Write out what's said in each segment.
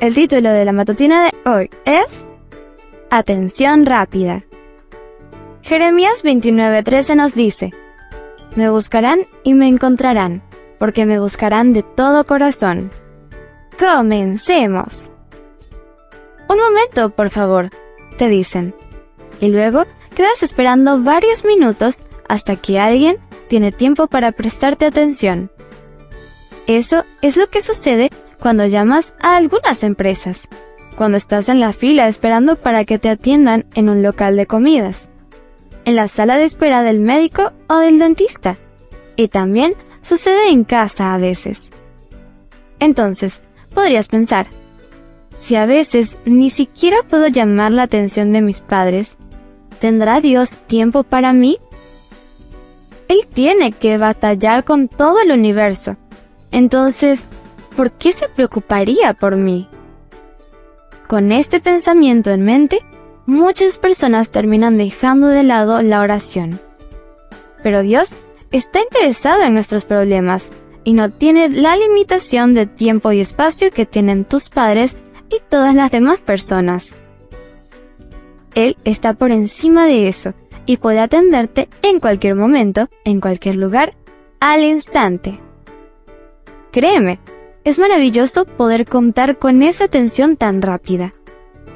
El título de la matutina de hoy es Atención rápida. Jeremías 29:13 nos dice, Me buscarán y me encontrarán, porque me buscarán de todo corazón. Comencemos. Un momento, por favor, te dicen. Y luego quedas esperando varios minutos hasta que alguien tiene tiempo para prestarte atención. Eso es lo que sucede cuando llamas a algunas empresas, cuando estás en la fila esperando para que te atiendan en un local de comidas, en la sala de espera del médico o del dentista, y también sucede en casa a veces. Entonces, podrías pensar, si a veces ni siquiera puedo llamar la atención de mis padres, ¿tendrá Dios tiempo para mí? Él tiene que batallar con todo el universo. Entonces, ¿por qué se preocuparía por mí? Con este pensamiento en mente, muchas personas terminan dejando de lado la oración. Pero Dios está interesado en nuestros problemas y no tiene la limitación de tiempo y espacio que tienen tus padres y todas las demás personas. Él está por encima de eso y puede atenderte en cualquier momento, en cualquier lugar, al instante. Créeme, es maravilloso poder contar con esa atención tan rápida.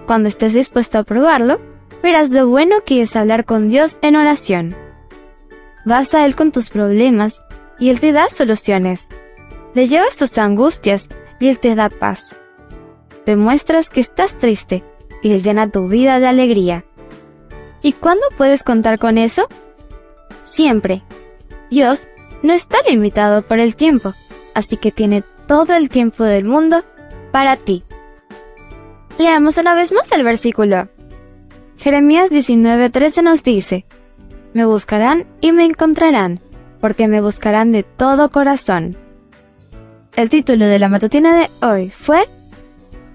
Cuando estés dispuesto a probarlo, verás lo bueno que es hablar con Dios en oración. Vas a Él con tus problemas y Él te da soluciones. Le llevas tus angustias y Él te da paz. Demuestras que estás triste y Él llena tu vida de alegría. ¿Y cuándo puedes contar con eso? Siempre. Dios no está limitado por el tiempo, así que tiene todo el tiempo del mundo para ti. Leamos una vez más el versículo. Jeremías 19:13 nos dice, Me buscarán y me encontrarán, porque me buscarán de todo corazón. El título de la matutina de hoy fue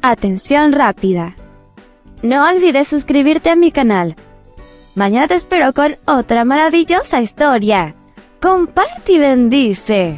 Atención rápida. No olvides suscribirte a mi canal Mañana te espero con otra maravillosa historia. Comparte y bendice.